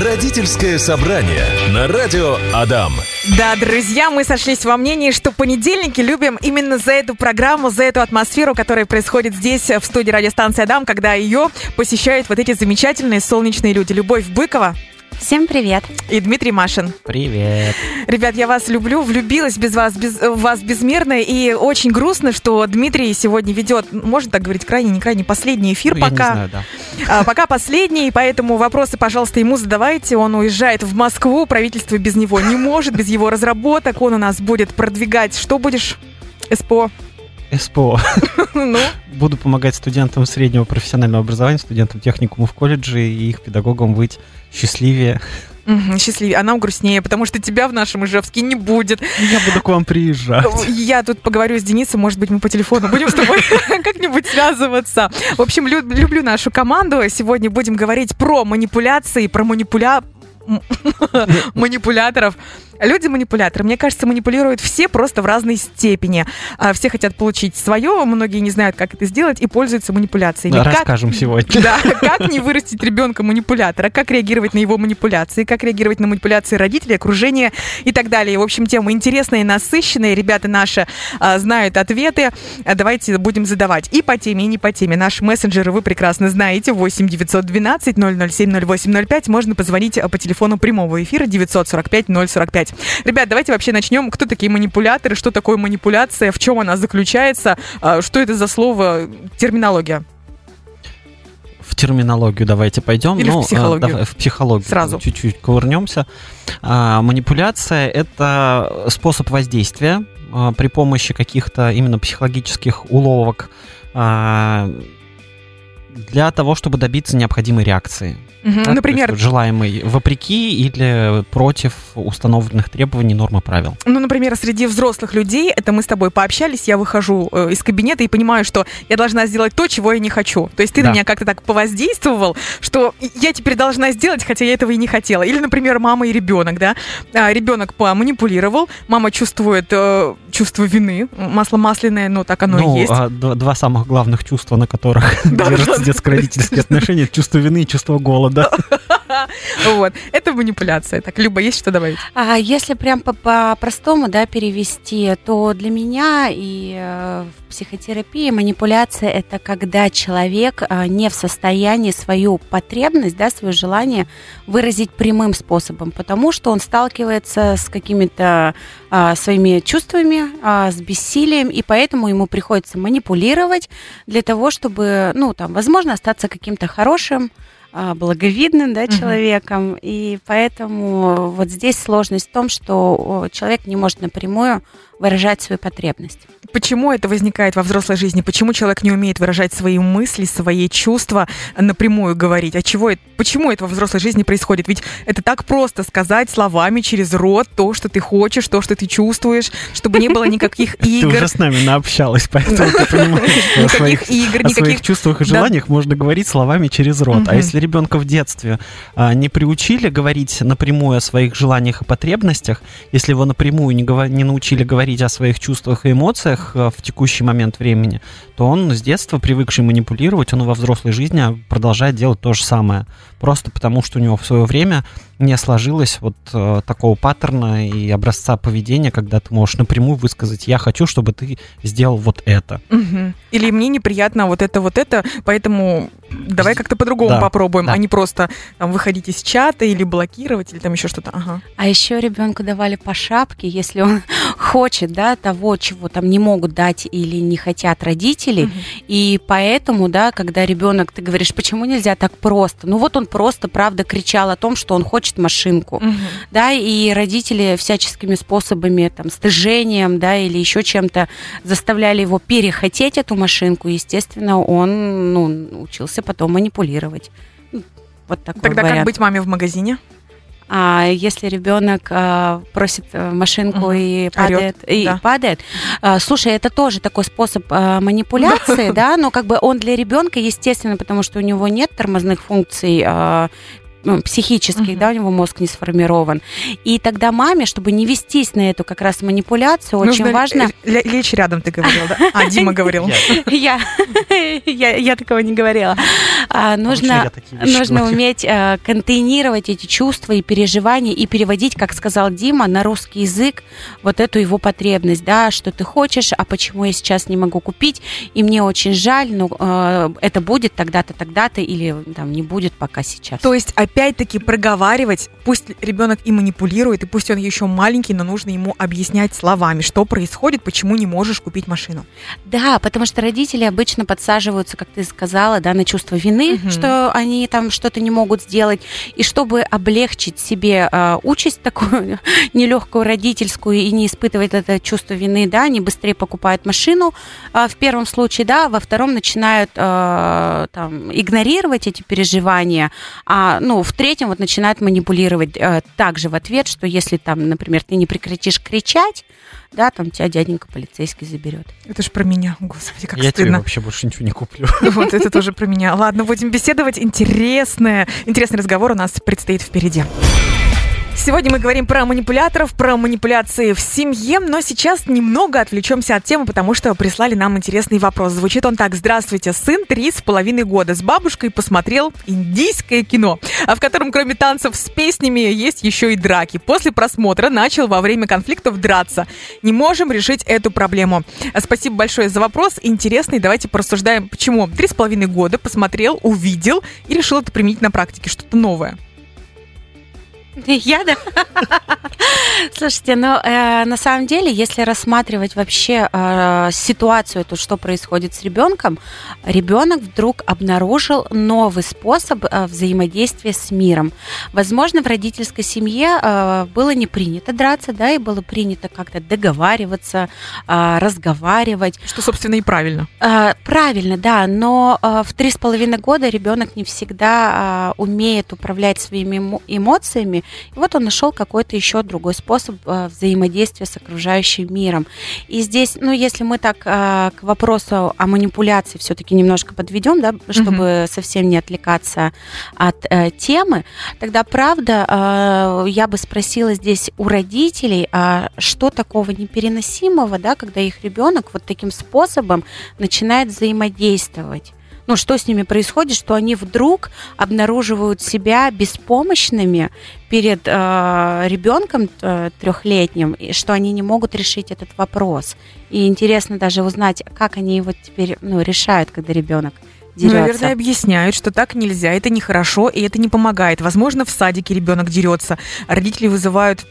Родительское собрание на радио Адам. Да, друзья, мы сошлись во мнении, что понедельники любим именно за эту программу, за эту атмосферу, которая происходит здесь, в студии радиостанции Адам, когда ее посещают вот эти замечательные солнечные люди. Любовь Быкова. Всем привет. И Дмитрий Машин. Привет. Ребят, я вас люблю, влюбилась без вас, без, вас безмерно, и очень грустно, что Дмитрий сегодня ведет, можно так говорить, крайне, не крайне, последний эфир Ну, пока. Я не знаю, да. А, пока последний, поэтому вопросы, пожалуйста, ему задавайте. Он уезжает в Москву, правительство без него не может, без его разработок. Он у нас будет продвигать. Что будешь? СПО. СПО. Ну, Буду помогать студентам среднего профессионального образования, студентам техникумов колледжа и их педагогам быть счастливее. счастливее. А нам грустнее, потому что тебя в нашем Ижевске не будет. Я буду к вам приезжать. Я тут поговорю с Денисом, может быть, мы по телефону будем с тобой как-нибудь связываться. В общем, лю- люблю нашу команду. Сегодня будем говорить про манипуляции, про манипуля... манипуляторов. Люди-манипуляторы, мне кажется, манипулируют все просто в разной степени. А, Все хотят получить свое, многие не знают, как это сделать, и пользуются манипуляциями. Да, Как- Расскажем сегодня. Да, как не вырастить ребенка манипулятора, как реагировать на его манипуляции, как реагировать на манипуляции родителей, окружения и так далее. В общем, тема интересная и насыщенная. Ребята наши а, знают ответы. А, Давайте будем задавать и по теме, и не по теме. Наши мессенджеры вы прекрасно знаете. 8 912 007 0805. Можно позвонить по телефону прямого эфира 945 045. Ребят, давайте вообще начнем. Кто такие манипуляторы, что такое манипуляция, в чем она заключается, а, что это за слово, терминология. В терминологию давайте пойдем. Или в Ну, а, психологию? давай, в психологию. Сразу. Чуть-чуть кувырнемся. А, манипуляция – это способ воздействия а, при помощи каких-то именно психологических уловок а, для того, чтобы добиться необходимой реакции. Мгм. Да, то Например, есть вот желаемый вопреки или против установленных требований, норм и правил. Ну, например, среди взрослых людей, это мы с тобой пообщались, я выхожу э, из кабинета и понимаю, что я должна сделать то, чего я не хочу. То есть ты на Да. меня как-то так повоздействовал, что я теперь должна сделать, хотя я этого и не хотела. Или, например, мама и ребенок, да? А, ребенок поманипулировал, мама чувствует э, чувство вины, масло масляное, но так оно ну, и есть. а, два, два самых главных чувства, на которых Да, держатся детско-родительские отношения, это чувство вины и чувство голода. Вот. Это манипуляция. Так, Люба, есть что добавить? А если прям по- по-простому, да, перевести, то для меня и э, в психотерапии манипуляция это когда человек а, не в состоянии свою потребность, да, свое желание выразить прямым способом, потому что он сталкивается с какими-то а, своими чувствами, а, с бессилием, и поэтому ему приходится манипулировать для того, чтобы, ну, там, возможно, остаться каким-то хорошим, благовидным да, человеком. И поэтому вот здесь сложность в том, что человек не может напрямую выражать свою потребность. Почему это возникает во взрослой жизни? Почему человек не умеет выражать свои мысли, свои чувства, напрямую говорить? А чего это, почему это во взрослой жизни происходит? Ведь это так просто сказать словами через рот то, что ты хочешь, то, что ты чувствуешь, чтобы не было никаких Ты игр. уже с нами наобщалась, поэтому ты понимаешь, что о своих, игр, о своих чувствах и Да. желаниях можно говорить словами через рот. Мгм. А если ребенка в детстве а, не приучили говорить напрямую о своих желаниях и потребностях, если его напрямую не, гова- не научили говорить о своих чувствах и эмоциях а, в текущий момент времени, то он с детства, привыкший манипулировать, он во взрослой жизни продолжает делать то же самое. Просто потому, что у него в свое время не сложилось вот э, такого паттерна и образца поведения, когда ты можешь напрямую высказать «я хочу, чтобы ты сделал вот это». Мгм. Или мне неприятно вот это, вот это, поэтому давай как-то по-другому Да, попробуем, да. а не просто там, выходить из чата или блокировать, или там еще что-то. Ага. А еще ребенку давали по шапке, если он хочет, да, того, чего там не могут дать или не хотят родители. Мгм. И поэтому, да, когда ребенок, ты говоришь, почему нельзя так просто? Ну вот он просто, правда, кричал о том, что он хочет машинку. Мгм. да, и родители всяческими способами, там, стыжением, да, или еще чем-то заставляли его перехотеть эту машинку, естественно, он, ну, учился потом манипулировать. Ну, Вот такой Тогда как вариант. быть маме в магазине? А если ребенок а, просит э, машинку Мгм. и Орёт, падает, и да. падает, а, слушай, это тоже такой способ а, манипуляции, да, но как бы он для ребенка, естественно, потому что у него нет тормозных функций, а, ну, психических, Мгм. да, у него мозг не сформирован. И тогда маме, чтобы не вестись на эту как раз манипуляцию, очень Нужно важно... л- л- лечь рядом, ты говорил, да? А, Дима говорил. Я, я, такого не говорила. А, нужно, уметь э, контейнировать эти чувства и переживания и переводить, как сказал Дима, на русский язык вот эту его потребность, да, что ты хочешь, а почему я сейчас не могу купить, и мне очень жаль, но э, это будет тогда-то, тогда-то, или там не будет пока сейчас. То есть, опять-таки, проговаривать, пусть ребенок и манипулирует, и пусть он еще маленький, но нужно ему объяснять словами, что происходит, почему не можешь купить машину. Да, потому что родители обычно подсаживаются, как ты сказала, да, на чувство вины, Мгм. что они там что-то не могут сделать. И чтобы облегчить себе э, участь такую нелегкую родительскую и не испытывать это чувство вины, да, они быстрее покупают машину э, в первом случае, да, во втором начинают э, там игнорировать эти переживания, а ну в третьем вот начинают манипулировать э, также в ответ, что если там, например, ты не прекратишь кричать, да, там тебя дяденька полицейский заберет. Это же про меня, господи, как Я тебе стыдно. вообще больше ничего не куплю. Вот это тоже про меня. Ладно, будем беседовать. Интересное, интересный разговор у нас предстоит впереди. Сегодня мы говорим про манипуляторов, про манипуляции в семье, но сейчас немного отвлечемся от темы, потому что прислали нам интересный вопрос. Звучит он так. Здравствуйте, сын три с половиной года с бабушкой посмотрел индийское кино, а в котором кроме танцев с песнями есть еще и драки. После просмотра начал во время конфликтов драться. Не можем решить эту проблему. Спасибо большое за вопрос. Интересный. Давайте порассуждаем, почему. Три с половиной года посмотрел, увидел и решил это применить на практике. Что-то новое. Я, да? Слушайте, ну, э, на самом деле, если рассматривать вообще э, ситуацию, то, что происходит с ребенком, ребенок вдруг обнаружил новый способ э, взаимодействия с миром. Возможно, в родительской семье э, было не принято драться, да, и было принято как-то договариваться, э, разговаривать. Что, собственно, и правильно. А, Правильно, да, но а, в три с половиной года ребенок не всегда а, умеет управлять своими эмо- эмоциями. И вот он нашел какой-то еще другой способ а, взаимодействия с окружающим миром. И здесь, ну, если мы так а, к вопросу о манипуляции все-таки немножко подведем, да, чтобы совсем не отвлекаться от э, темы, тогда правда я бы спросила здесь у родителей, а что такого непереносимого, да, когда их ребенок вот таким способом начинает взаимодействовать. Ну, что с ними происходит, что они вдруг обнаруживают себя беспомощными перед э, ребенком трехлетним, и что они не могут решить этот вопрос. И интересно даже узнать, как они его теперь ну, решают, когда ребенок дерется. наверное, объясняют, что так нельзя, это нехорошо, и это не помогает. Возможно, в садике ребенок дерется, родители вызывают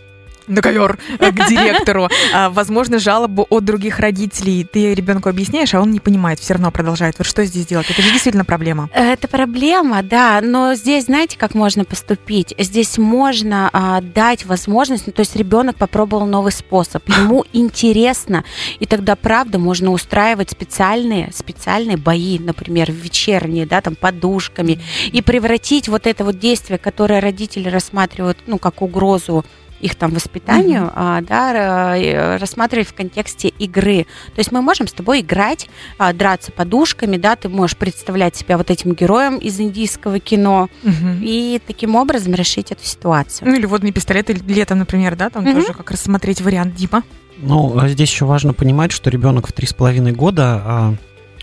на ковер э, к директору. А, Возможно, жалобу от других родителей. Ты ребенку объясняешь, а он не понимает, все равно продолжает. Вот что здесь делать? Это же действительно проблема. Это проблема, да, но здесь знаете, как можно поступить? Здесь можно а, дать возможность, ну, то есть ребенок попробовал новый способ, ему интересно, и тогда, правда, можно устраивать специальные, специальные бои, например, вечерние, да, там, подушками, и превратить вот это вот действие, которое родители рассматривают, ну, как угрозу их там воспитанию, а, да, э, рассматривать в контексте игры. То есть мы можем с тобой играть, а, драться подушками, да, ты можешь представлять себя вот этим героем из индийского кино Мгм. и таким образом решить эту ситуацию. Ну или водный пистолет или летом, например, да, там Мгм. тоже как рассмотреть вариант Дима. Ну, а здесь еще важно понимать, что ребенок в три с половиной года, а,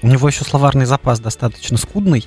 у него еще словарный запас достаточно скудный,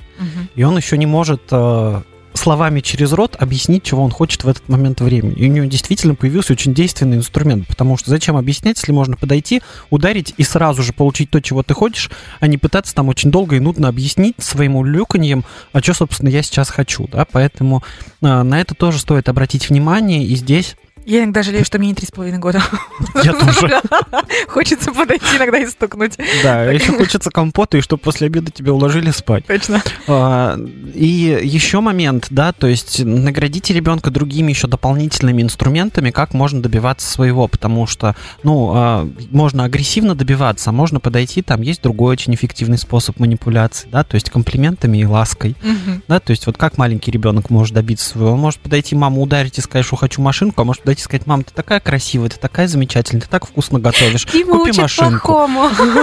и он еще не может а, словами через рот объяснить, чего он хочет в этот момент времени. И у него действительно появился очень действенный инструмент, потому что зачем объяснять, если можно подойти, ударить и сразу же получить то, чего ты хочешь, а не пытаться там очень долго и нудно объяснить своему люканьем, а что, собственно, я сейчас хочу, да, поэтому а, на это тоже стоит обратить внимание, и здесь Я иногда жалею, что мне не три с половиной года. я тоже. Хочется подойти иногда и стукнуть. Да, еще хочется компота, и чтобы после обеда тебя уложили спать. Точно. А, И еще момент, да, то есть наградите ребенка другими еще дополнительными инструментами, как можно добиваться своего, потому что, ну, а, можно агрессивно добиваться, а можно подойти, там есть другой очень эффективный способ манипуляции, да, то есть комплиментами и лаской, да, то есть вот как маленький ребенок может добиться своего, он может подойти, маму ударить и сказать, что хочу машинку, а может подойти подойти и сказать, мам, ты такая красивая, ты такая замечательная, ты так вкусно готовишь. Дима Купи учит машинку.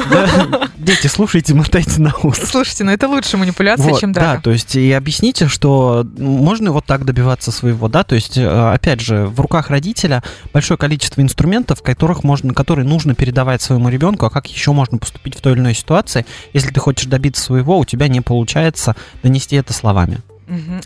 Да, Дети, слушайте, мотайте на ус. Слушайте, ну это лучше манипуляция, чем да, драка. то есть и объясните, что можно вот так добиваться своего, да, то есть, э, опять же, в руках родителя большое количество инструментов, которых можно, которые нужно передавать своему ребенку, а как еще можно поступить в той или иной ситуации, если ты хочешь добиться своего, у тебя не получается донести это словами.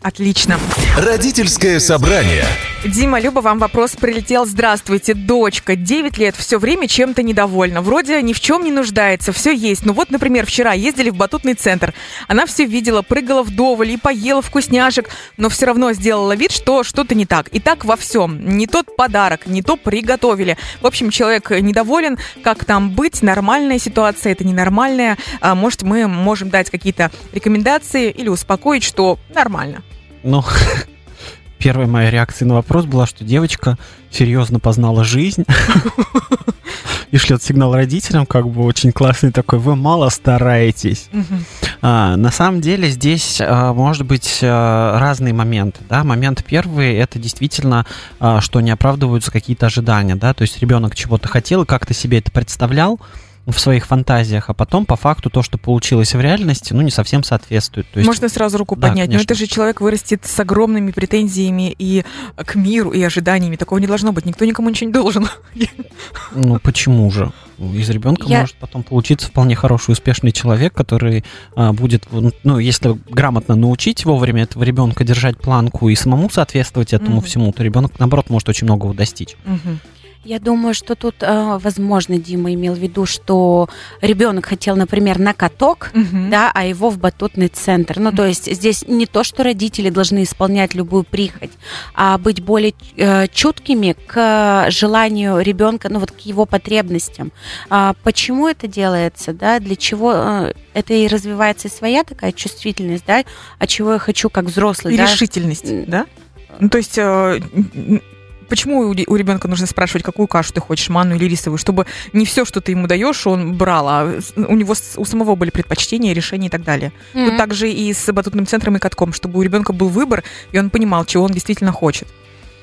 Отлично. Родительское собрание. Дима, Люба, вам вопрос прилетел. Здравствуйте, дочка, 9 лет, все время чем-то недовольна. Вроде ни в чем не нуждается, все есть. Ну вот, например, вчера ездили в батутный центр. Она все видела, прыгала вдоволь и поела вкусняшек, но все равно сделала вид, что что-то не так. И так во всем. Не тот подарок, не то приготовили. В общем, человек недоволен. Как там быть? Нормальная ситуация, это ненормальная. А, может, мы можем дать какие-то рекомендации или успокоить, что нормально. Ну, первая моя реакция на вопрос была, что девочка серьезно познала жизнь и шлет сигнал родителям, как бы очень классный такой, вы мало стараетесь. А, на самом деле здесь а, может быть а, разные моменты. Да? Момент первый это действительно, а, что не оправдываются какие-то ожидания. Да? То есть ребенок чего-то хотел и как-то себе это представлял в своих фантазиях, а потом по факту то, что получилось в реальности, ну не совсем соответствует. То есть, Можно сразу руку Да, поднять, но конечно. это же человек вырастет с огромными претензиями и к миру, и ожиданиями. Такого не должно быть. Никто никому ничего не должен. Ну почему же? Из ребенка Я- может потом получиться вполне хороший, успешный человек, который а, будет, ну, если грамотно научить вовремя этого ребенка держать планку и самому соответствовать этому Мгм. всему, то ребенок, наоборот, может очень многого достичь. Мгм. Я думаю, что тут, э, возможно, Дима имел в виду, что ребенок хотел, например, на каток, Мгм. да, а его в батутный центр. Ну, то есть здесь не то, что родители должны исполнять любую прихоть, а быть более э, чуткими к желанию ребенка, ну вот к его потребностям. А почему это делается, да, для чего э, это и развивается и своя такая чувствительность, да, а чего я хочу как взрослый, И да. решительность, да? Ну, то есть... э, Почему у ре- у ребенка нужно спрашивать, какую кашу ты хочешь, манную или рисовую, чтобы не все, что ты ему даешь, он брал, а у него у самого были предпочтения, решения и так далее. Мгм. Тут также и с батутным центром и катком, чтобы у ребенка был выбор, и он понимал, чего он действительно хочет.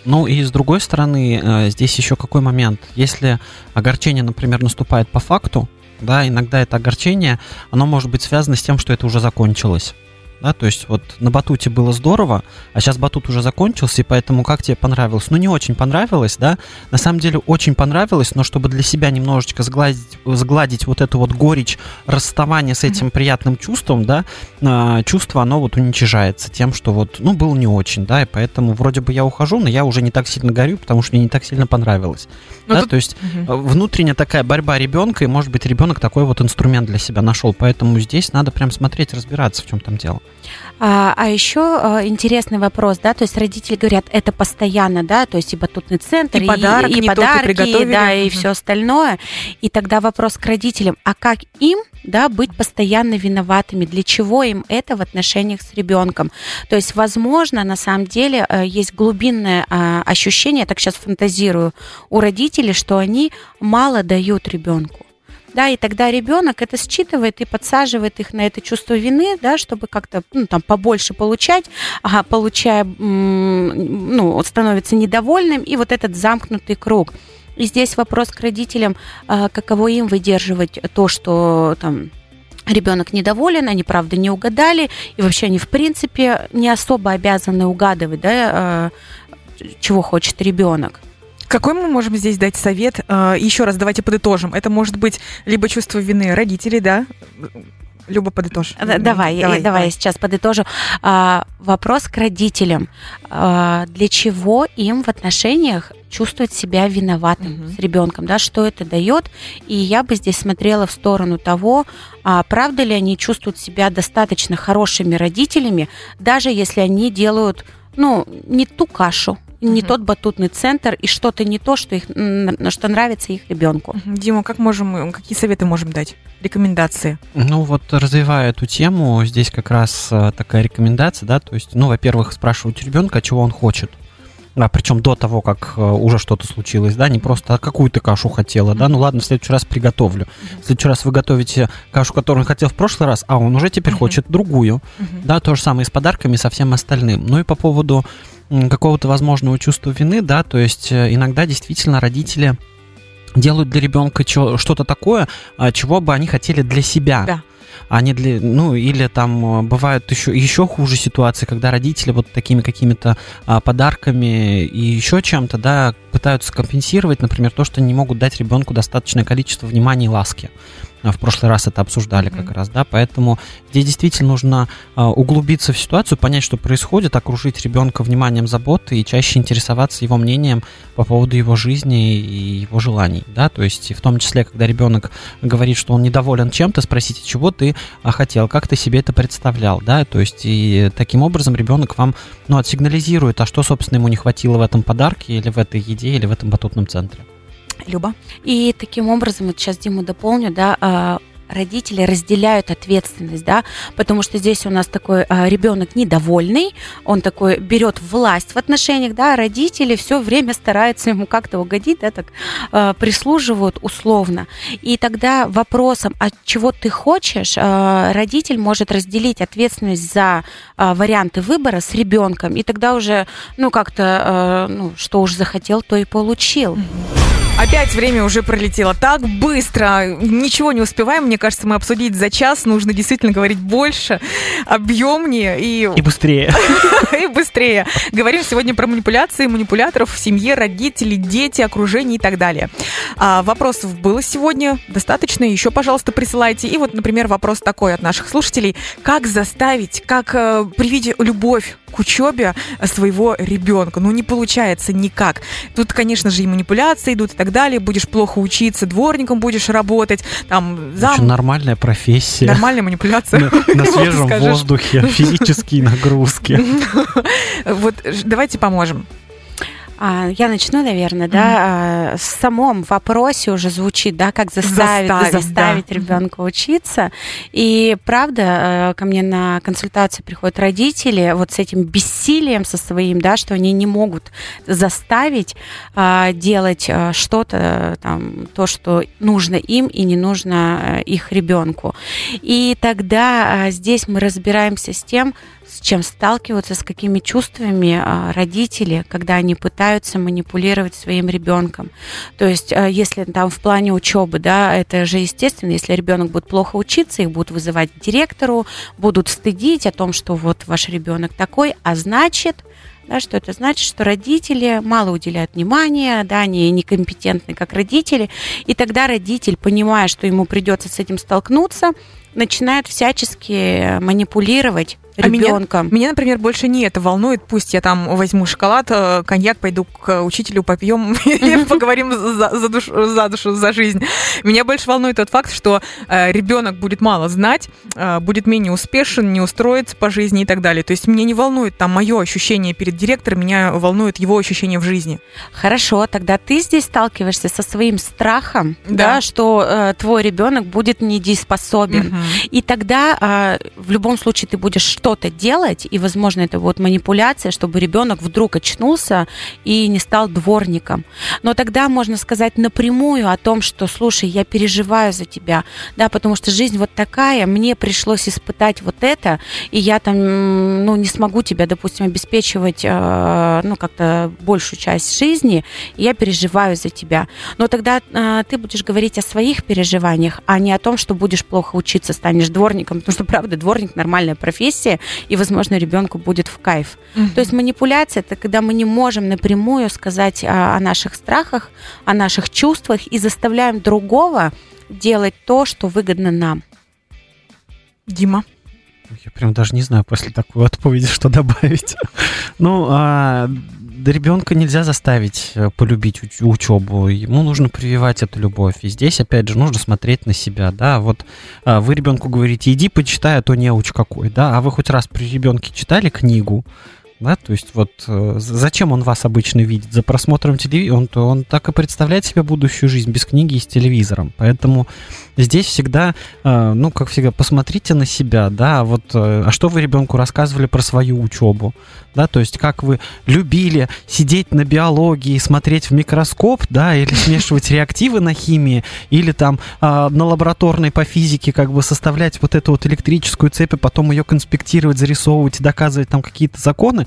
Ну и с другой стороны, э, здесь еще какой момент. Если огорчение, например, наступает по факту, да, иногда это огорчение, оно может быть связано с тем, что это уже закончилось. Да, то есть вот на батуте было здорово, а сейчас батут уже закончился, и поэтому как тебе понравилось? Ну, не очень понравилось, да. На самом деле очень понравилось, но чтобы для себя немножечко сгладить, сгладить вот эту вот горечь расставания с этим приятным чувством, да, а, чувство, оно вот уничижается тем, что вот, ну, было не очень, да, и поэтому вроде бы я ухожу, но я уже не так сильно горю, потому что мне не так сильно понравилось. Ну, да, тут- то есть э, внутренняя такая борьба ребенка, и, может быть, ребенок такой вот инструмент для себя нашел. Поэтому здесь надо прям смотреть, разбираться, в чем там дело. А, а еще э, интересный вопрос, да, то есть родители говорят, это постоянно, да, то есть и батутный центр, И подарок и, не тот, и подарки, да, и Мгм. все остальное. И тогда вопрос к родителям, а как им, да, быть постоянно виноватыми, для чего им это в отношениях с ребенком? То есть, возможно, на самом деле э, есть глубинное а, ощущение, я так сейчас фантазирую, у родителей, что они мало дают ребенку. Да, и тогда ребенок это считывает и подсаживает их на это чувство вины, да, чтобы как-то ну, там побольше получать, ага, получая, ну, становится недовольным, и вот этот замкнутый круг. И здесь вопрос к родителям, а, каково им выдерживать то, что там ребенок недоволен, они, правда, не угадали, и вообще они, в принципе, не особо обязаны угадывать, да, а, чего хочет ребенок. Какой мы можем здесь дать совет? Э, Еще раз давайте подытожим. Это может быть либо чувство вины родителей, да? Люба, подытожь. Д- Давай, давай, давай, я сейчас подытожу. А, вопрос к родителям. А, для чего им в отношениях чувствовать себя виноватым Мгм. с ребенком, да, что это дает? И я бы здесь смотрела в сторону того, а правда ли они чувствуют себя достаточно хорошими родителями, даже если они делают, ну, не ту кашу, не тот батутный центр и что-то не то, что, их, что нравится их ребенку. Дима, как можем, какие советы можем дать? Рекомендации. Ну вот, развивая эту тему, здесь как раз э, такая рекомендация, да, то есть, ну, во-первых, спрашивать у ребенка, чего он хочет. А, причем до того, как э, уже что-то случилось, да, не просто а какую ты кашу хотела, да, ну ладно, в следующий раз приготовлю. В следующий раз вы готовите кашу, которую он хотел в прошлый раз, а он уже теперь хочет другую. Да, то же самое и с подарками, и со всем остальным. Ну и по поводу какого-то возможного чувства вины, да, то есть э, иногда действительно родители делают для ребенка что-то такое, а, чего бы они хотели для себя. Да. А не для, ну, или там э, бывают еще, еще хуже ситуации, когда родители вот такими какими-то а, подарками и еще чем-то, да, пытаются компенсировать, например, то, что не могут дать ребенку достаточное количество внимания и ласки. В прошлый раз это обсуждали как Мгм. раз, да, поэтому здесь действительно нужно а, углубиться в ситуацию, понять, что происходит, окружить ребенка вниманием, заботой и чаще интересоваться его мнением по поводу его жизни и его желаний, да, то есть в том числе, когда ребенок говорит, что он недоволен чем-то, спросите, чего ты а, хотел, как ты себе это представлял, да, то есть и таким образом ребенок вам, ну, отсигнализирует, а что, собственно, ему не хватило в этом подарке или в этой еде, или в этом батутном центре. Люба? И таким образом, вот сейчас Диму дополню, да, а, родители разделяют ответственность, да, потому что здесь у нас такой а, ребенок недовольный, он такой берет власть в отношениях, да, а родители все время стараются ему как-то угодить, да, так а, прислуживают условно. И тогда вопросом, от чего ты хочешь, а, родитель может разделить ответственность за а, варианты выбора с ребенком, и тогда уже, ну, как-то, а, ну, что уж захотел, то и получил. Опять время уже пролетело так быстро. Ничего не успеваем. Мне кажется, мы обсудить за час. Нужно действительно говорить больше, объемнее и, И быстрее. и быстрее. Говорим сегодня про манипуляции, манипуляторов в семье, родители, дети, окружение и так далее. А, вопросов было сегодня достаточно. Еще, пожалуйста, присылайте. И вот, например, вопрос такой от наших слушателей. Как заставить, как э, привить любовь к учебе своего ребенка? Ну, не получается никак. Тут, конечно же, и манипуляции идут и так далее. Будешь плохо учиться, дворником будешь работать, там, Очень зам... нормальная профессия. Нормальная манипуляция. На, Вот свежем воздухе, физические нагрузки. Вот ж- давайте поможем. А, я начну, наверное, да. А, в самом вопросе уже звучит, да, как заставить, Заставить, заставить да. ребенка учиться. И правда, э, ко мне на консультации приходят родители вот с этим бессилием со своим, да, что они не могут заставить а, делать а, что-то, там, то, что нужно им и не нужно э, их ребенку. И тогда здесь мы разбираемся с тем, чем сталкиваются, с какими чувствами а, родители, когда они пытаются манипулировать своим ребенком. То есть, а, если там в плане учебы, да, это же естественно, если ребенок будет плохо учиться, их будут вызывать директору, будут стыдить о том, что вот ваш ребенок такой, а значит, да, что это значит, что родители мало уделяют внимания, да, они некомпетентны как родители, и тогда родитель, понимая, что ему придется с этим столкнуться, начинает всячески манипулировать А меня- ребенком. Меня, например, больше не это волнует. Пусть я там возьму шоколад, э, коньяк, пойду к учителю, попьем поговорим за, душу, за душу, за жизнь. Меня больше волнует тот факт, что э, ребенок будет мало знать, э, будет менее успешен, не устроится по жизни и так далее. То есть меня не волнует там мое ощущение перед директором, меня волнует его ощущение в жизни. Хорошо, тогда ты здесь сталкиваешься со своим страхом, Да. да, что э, твой ребенок будет недееспособен. И тогда а, в любом случае ты будешь что-то делать, и, возможно, это вот манипуляция, чтобы ребенок вдруг очнулся и не стал дворником. Но тогда можно сказать напрямую о том, что, слушай, я переживаю за тебя, да, потому что жизнь вот такая, мне пришлось испытать вот это, и я там, ну, не смогу тебя, допустим, обеспечивать, э, ну, как-то большую часть жизни, и я переживаю за тебя. Но тогда э, ты будешь говорить о своих переживаниях, а не о том, что будешь плохо учиться, станешь дворником, потому что, правда, дворник нормальная профессия, и, возможно, ребенку будет в кайф. То есть манипуляция это когда мы не можем напрямую сказать о, о наших страхах, о наших чувствах и заставляем другого делать то, что выгодно нам. Дима. Я прям даже не знаю после такой отповеди, что добавить. Ну, а, да ребенка нельзя заставить э, полюбить уч- учебу. Ему нужно прививать эту любовь. И здесь, опять же, нужно смотреть на себя. Да, вот а, вы ребенку говорите, иди почитай, а то не уч какой. Да, а вы хоть раз при ребенке читали книгу? Да, то есть вот э, зачем он вас обычно видит? За просмотром телевизора? Он, он так и представляет себе будущую жизнь без книги и с телевизором. Поэтому здесь всегда, э, ну, как всегда, посмотрите на себя, да, вот, э, а что вы ребенку рассказывали про свою учебу, да, то есть как вы любили сидеть на биологии, смотреть в микроскоп, да, или смешивать реактивы на химии, или там а, на лабораторной по физике как бы составлять вот эту вот электрическую цепь, и потом ее конспектировать, зарисовывать и доказывать там какие-то законы.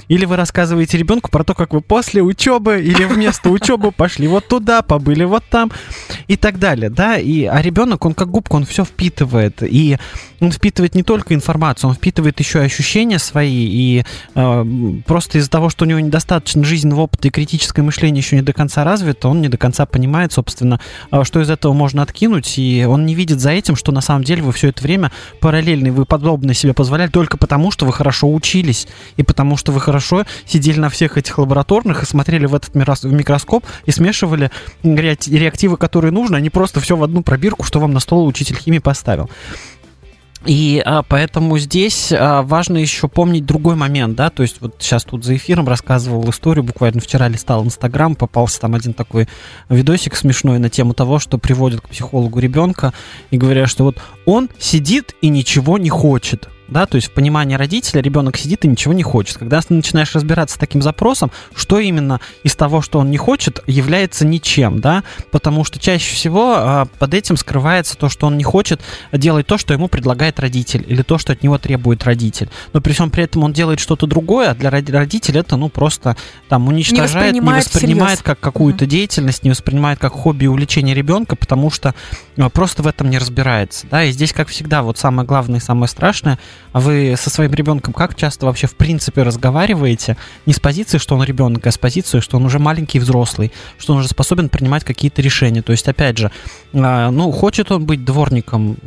Или вы рассказываете ребенку про то, как вы после учебы или вместо учебы пошли вот туда, побыли вот там и так далее, да, и, а ребенок, он как губка, он все впитывает, и он впитывает не только информацию, он впитывает еще и ощущения свои, и э, просто из-за того, что у него недостаточно жизненного опыта и критическое мышление еще не до конца развито, он не до конца понимает, собственно, э, что из этого можно откинуть, и он не видит за этим, что на самом деле вы все это время параллельно, вы подобное себе позволяли только потому, что вы хорошо учились, и потому что вы хорошо сидели на всех этих лабораторных и смотрели в этот микроскоп и смешивали реактивы, которые нужно, а не просто все в одну пробирку, что вам на стол учитель химии поставил. И а, поэтому здесь а, важно еще помнить другой момент, да, то есть вот сейчас тут за эфиром рассказывал историю, буквально вчера листал Инстаграм, попался там один такой видосик смешной на тему того, что приводят к психологу ребенка и говорят, что вот он сидит и ничего не хочет да, то есть в понимании родителя ребенок сидит и ничего не хочет. Когда ты начинаешь разбираться с таким запросом, что именно из того, что он не хочет, является ничем, да, потому что чаще всего э, под этим скрывается то, что он не хочет делать то, что ему предлагает родитель, или то, что от него требует родитель. Но при всем при этом он делает что-то другое, а для родителя это, ну, просто там уничтожает, не воспринимает, не воспринимает как какую-то деятельность, не воспринимает как хобби и увлечение ребенка, потому что э, просто в этом не разбирается, да, и здесь, как всегда, вот самое главное и самое страшное – а вы со своим ребенком как часто вообще в принципе разговариваете? Не с позиции, что он ребенок, а с позиции, что он уже маленький взрослый, что он уже способен принимать какие-то решения. То есть, опять же, а, ну, хочет он быть дворником,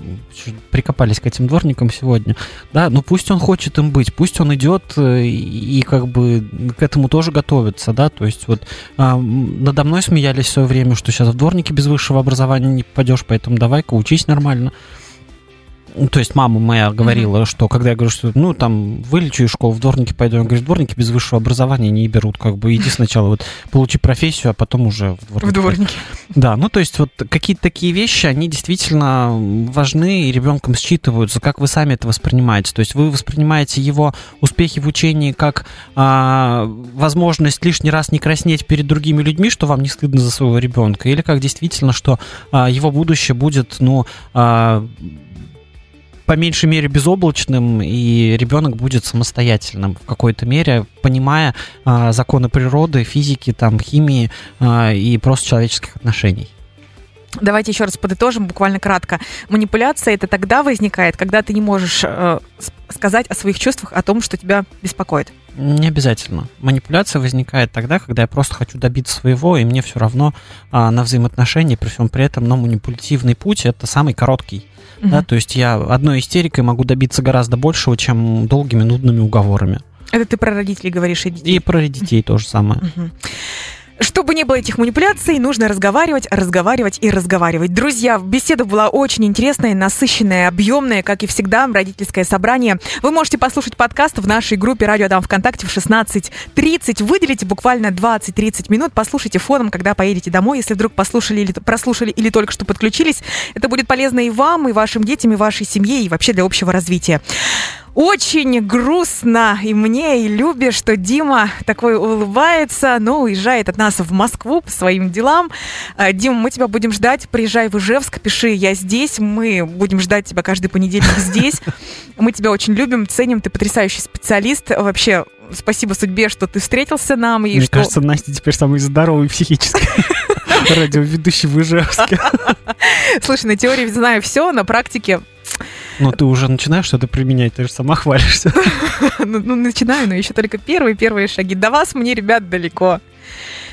прикопались к этим дворникам сегодня, да, ну пусть он хочет им быть, пусть он идет э, и как бы к этому тоже готовится, да, то есть вот а, надо мной смеялись в свое время, что сейчас в дворники без высшего образования не попадешь, поэтому давай-ка учись нормально. То есть мама моя говорила, mm-hmm. что когда я говорю, что ну там вылечу из школы, в дворники пойду, она говорит, дворники без высшего образования не берут, как бы иди сначала вот получи профессию, а потом уже в дворники. В дворники. Да, ну то есть вот какие-то такие вещи, они действительно важны и ребенком считываются, как вы сами это воспринимаете. То есть вы воспринимаете его успехи в учении как а, возможность лишний раз не краснеть перед другими людьми, что вам не стыдно за своего ребенка, или как действительно, что а, его будущее будет, ну, а, по меньшей мере безоблачным, и ребенок будет самостоятельным в какой-то мере, понимая а, законы природы, физики, там, химии а, и просто человеческих отношений. Давайте еще раз подытожим буквально кратко. Манипуляция это тогда возникает, когда ты не можешь э, сказать о своих чувствах, о том, что тебя беспокоит. Не обязательно. Манипуляция возникает тогда, когда я просто хочу добиться своего, и мне все равно а, на взаимоотношения, при всем при этом, но манипулятивный путь это самый короткий. Угу. Да, то есть я одной истерикой могу добиться гораздо большего, чем долгими нудными уговорами. Это ты про родителей говоришь и детей? И про детей то же самое. Угу. Чтобы не было этих манипуляций, нужно разговаривать, разговаривать и разговаривать. Друзья, беседа была очень интересная, насыщенная, объемная, как и всегда, родительское собрание. Вы можете послушать подкаст в нашей группе «Радио Адам ВКонтакте» в 16.30. Выделите буквально 20-30 минут, послушайте фоном, когда поедете домой. Если вдруг послушали или прослушали или только что подключились, это будет полезно и вам, и вашим детям, и вашей семье, и вообще для общего развития. Очень грустно и мне, и Любе, что Дима такой улыбается, но уезжает от нас в Москву по своим делам. А, Дима, мы тебя будем ждать. Приезжай в Ижевск, пиши «Я здесь». Мы будем ждать тебя каждый понедельник здесь. Мы тебя очень любим, ценим. Ты потрясающий специалист. Вообще, спасибо судьбе, что ты встретился нам. И Мне что... кажется, Настя теперь самый здоровый психически радиоведущий в Ижевске. Слушай, на теории знаю все, на практике но ты уже начинаешь что-то применять, ты же сама хвалишься. ну, ну, начинаю, но еще только первые-первые шаги. До вас мне, ребят, далеко.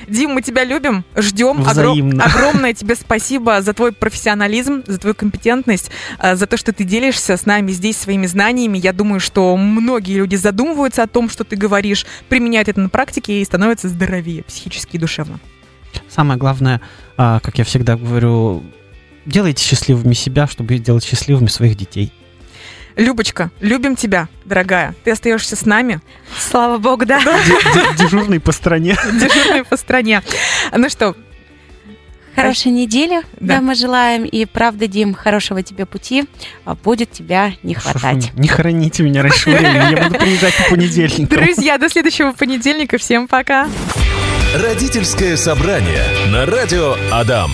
Дим, мы тебя любим, ждем. Взаимно. Огром, огромное тебе спасибо за твой профессионализм, за твою компетентность, а, за то, что ты делишься с нами здесь своими знаниями. Я думаю, что многие люди задумываются о том, что ты говоришь, применяют это на практике и становятся здоровее психически и душевно. Самое главное, а, как я всегда говорю, делайте счастливыми себя, чтобы сделать счастливыми своих детей. Любочка, любим тебя, дорогая. Ты остаешься с нами. Слава богу, да. Дежурный по стране. Дежурный по стране. Ну что, Хорошей недели, да. да, мы желаем. И правда, Дим, хорошего тебе пути. А будет тебя не хватать. Не храните меня раньше времени, я буду приезжать по понедельникам. Друзья, до следующего понедельника. Всем пока. Родительское собрание на радио Адам.